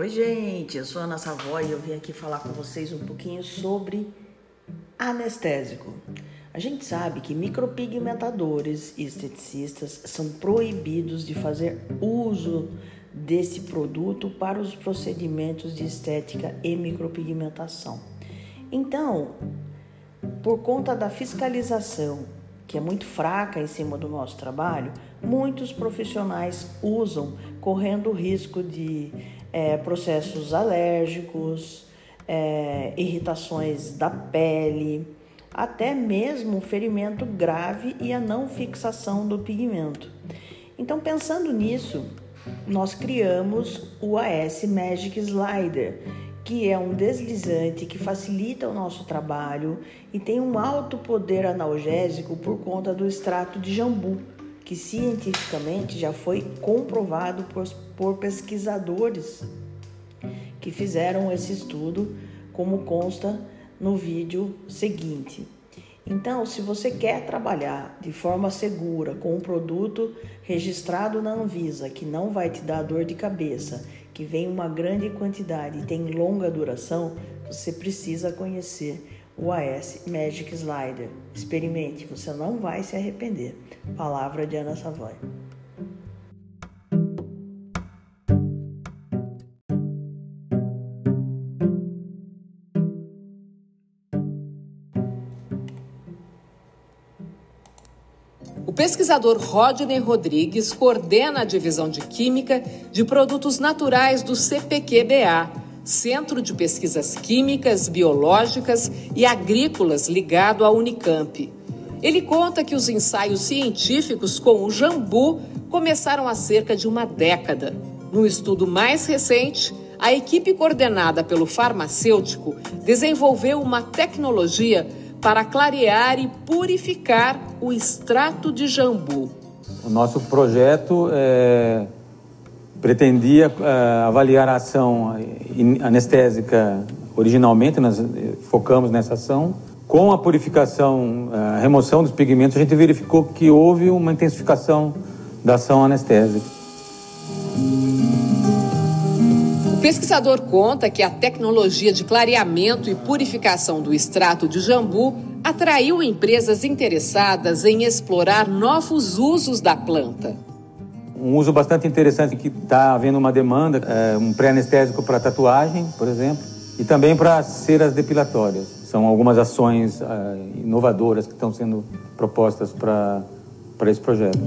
Oi, gente, eu sou a Ana Savoy e eu vim aqui falar com vocês um pouquinho sobre anestésico. A gente sabe que micropigmentadores e esteticistas são proibidos de fazer uso desse produto para os procedimentos de estética e micropigmentação. Então, por conta da fiscalização, que é muito fraca em cima do nosso trabalho, muitos profissionais usam, correndo o risco de é, processos alérgicos, é, irritações da pele, até mesmo ferimento grave e a não fixação do pigmento. Então, pensando nisso, nós criamos o AS Magic Slider, que é um deslizante que facilita o nosso trabalho e tem um alto poder analgésico por conta do extrato de jambu, que cientificamente já foi comprovado por, por pesquisadores que fizeram esse estudo, como consta no vídeo seguinte. Então, se você quer trabalhar de forma segura com um produto registrado na Anvisa, que não vai te dar dor de cabeça, que vem uma grande quantidade e tem longa duração, você precisa conhecer o AS Magic Slider. Experimente, você não vai se arrepender. Palavra de Ana Savoy. O pesquisador Rodney Rodrigues coordena a divisão de Química de Produtos Naturais do CPQBA, Centro de Pesquisas Químicas, Biológicas e Agrícolas ligado à Unicamp. Ele conta que os ensaios científicos com o jambu começaram há cerca de uma década. No estudo mais recente, a equipe coordenada pelo farmacêutico desenvolveu uma tecnologia para clarear e purificar o extrato de jambu. O nosso projeto é, pretendia é, avaliar a ação anestésica originalmente, nós focamos nessa ação. Com a purificação, a remoção dos pigmentos, a gente verificou que houve uma intensificação da ação anestésica. O pesquisador conta que a tecnologia de clareamento e purificação do extrato de jambu atraiu empresas interessadas em explorar novos usos da planta. Um uso bastante interessante que está havendo uma demanda, é um pré-anestésico para tatuagem, por exemplo, e também para ceras depilatórias. São algumas ações uh, inovadoras que estão sendo propostas para esse projeto.